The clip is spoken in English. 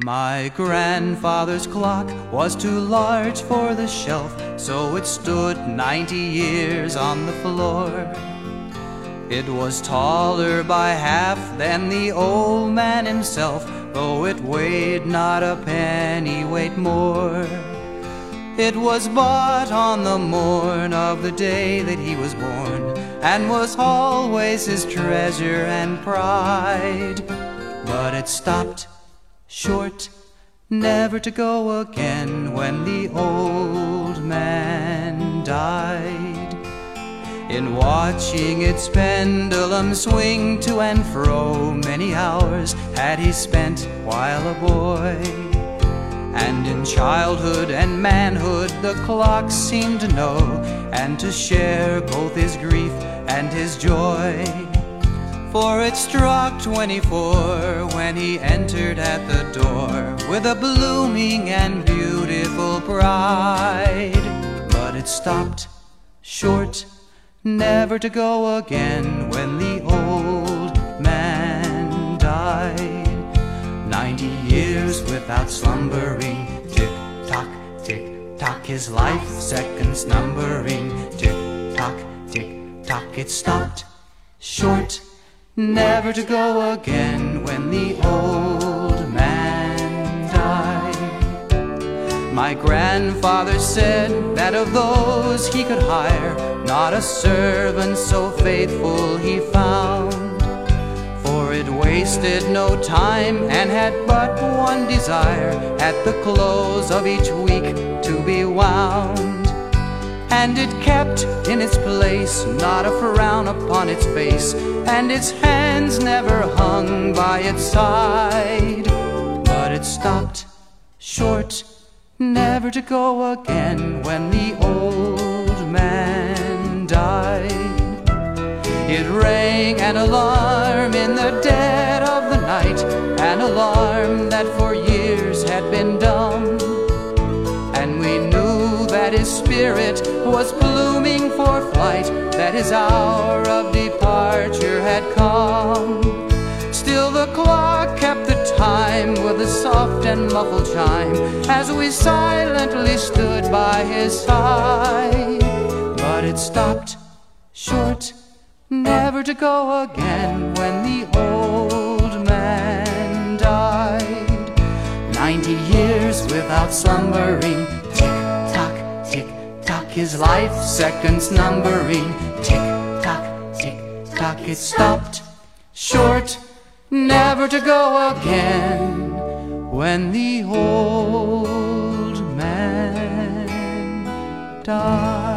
My grandfather's clock was too large for the shelf, so it stood ninety years on the floor. It was taller by half than the old man himself, though it weighed not a penny weight more. It was bought on the morn of the day that he was born, and was always his treasure and pride. But it stopped short, never to go again when the old man died. In watching its pendulum swing to and fro, many hours had he spent while a boy. And in childhood and manhood, the clock seemed to know and to share both his grief and his joy. For it struck 24 when he entered at the door with a blooming and beautiful bride. But it stopped short, never to go again when the old man died. Ninety years without slumbering, tick tock, tick tock, his life seconds numbering, tick tock, tick tock, it stopped short never to go again when the old man died. My grandfather said that of those he could hire, not a servant so faithful he found. For it wasted no time and had but one desire at the close of each week to be wound and it kept in its place, not a frown upon its face, and its hands never hung by its side. But it stopped short, never to go again when the old man died. It rang an alarm in the dead of the night, an alarm that for years had been dumb that his spirit was blooming for flight, that his hour of departure had come. Still the clock kept the time with a soft and muffled chime as we silently stood by his side. But it stopped short, never to go again when the old man died. Ninety years without slumbering his life seconds numbering. Tick tock, tick tock, it stopped short, never to go again when the old man died.